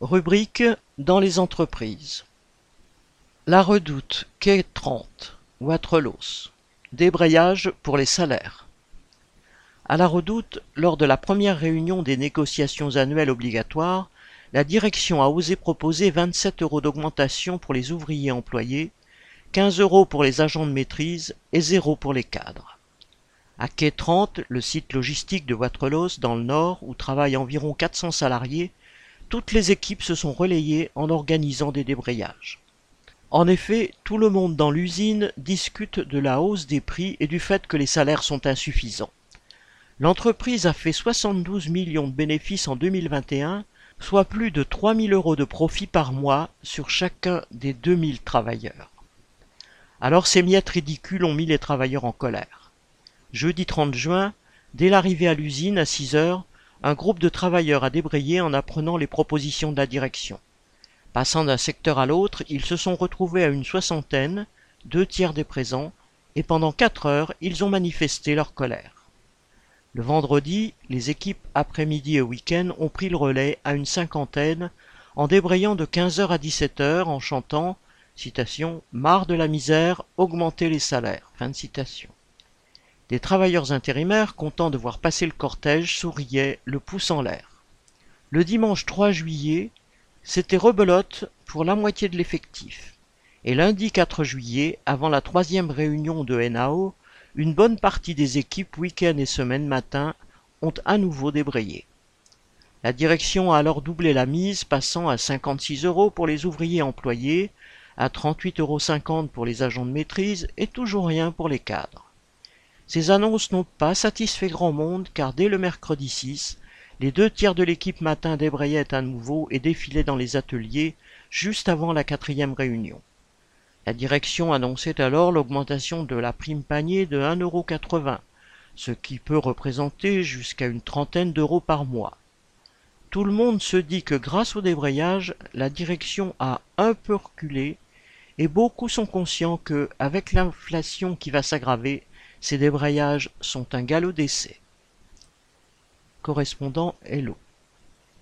Rubrique dans les entreprises. La Redoute, quai 30, Wattrelos. Débrayage pour les salaires. À la Redoute, lors de la première réunion des négociations annuelles obligatoires, la direction a osé proposer 27 euros d'augmentation pour les ouvriers employés, 15 euros pour les agents de maîtrise et 0 pour les cadres. À Quai 30, le site logistique de Wattrelos dans le nord où travaillent environ 400 salariés, toutes les équipes se sont relayées en organisant des débrayages. En effet, tout le monde dans l'usine discute de la hausse des prix et du fait que les salaires sont insuffisants. L'entreprise a fait 72 millions de bénéfices en 2021, soit plus de 3000 euros de profit par mois sur chacun des 2000 travailleurs. Alors ces miettes ridicules ont mis les travailleurs en colère. Jeudi 30 juin, dès l'arrivée à l'usine à 6 heures, un groupe de travailleurs a débrayé en apprenant les propositions de la direction. Passant d'un secteur à l'autre, ils se sont retrouvés à une soixantaine, deux tiers des présents, et pendant quatre heures, ils ont manifesté leur colère. Le vendredi, les équipes après-midi et week-end ont pris le relais à une cinquantaine, en débrayant de 15h à 17h en chantant citation, Marre de la misère, augmenter les salaires. Fin citation. Des travailleurs intérimaires, contents de voir passer le cortège, souriaient, le pouce en l'air. Le dimanche 3 juillet, c'était rebelote pour la moitié de l'effectif. Et lundi 4 juillet, avant la troisième réunion de NAO, une bonne partie des équipes week-end et semaine matin ont à nouveau débrayé. La direction a alors doublé la mise, passant à 56 euros pour les ouvriers employés, à 38,50 euros pour les agents de maîtrise et toujours rien pour les cadres. Ces annonces n'ont pas satisfait grand monde car dès le mercredi 6, les deux tiers de l'équipe matin débrayaient à nouveau et défilaient dans les ateliers juste avant la quatrième réunion. La direction annonçait alors l'augmentation de la prime panier de 1,80€, ce qui peut représenter jusqu'à une trentaine d'euros par mois. Tout le monde se dit que grâce au débrayage, la direction a un peu reculé et beaucoup sont conscients que, avec l'inflation qui va s'aggraver, ces débrayages sont un galop d'essai. Correspondant Hello.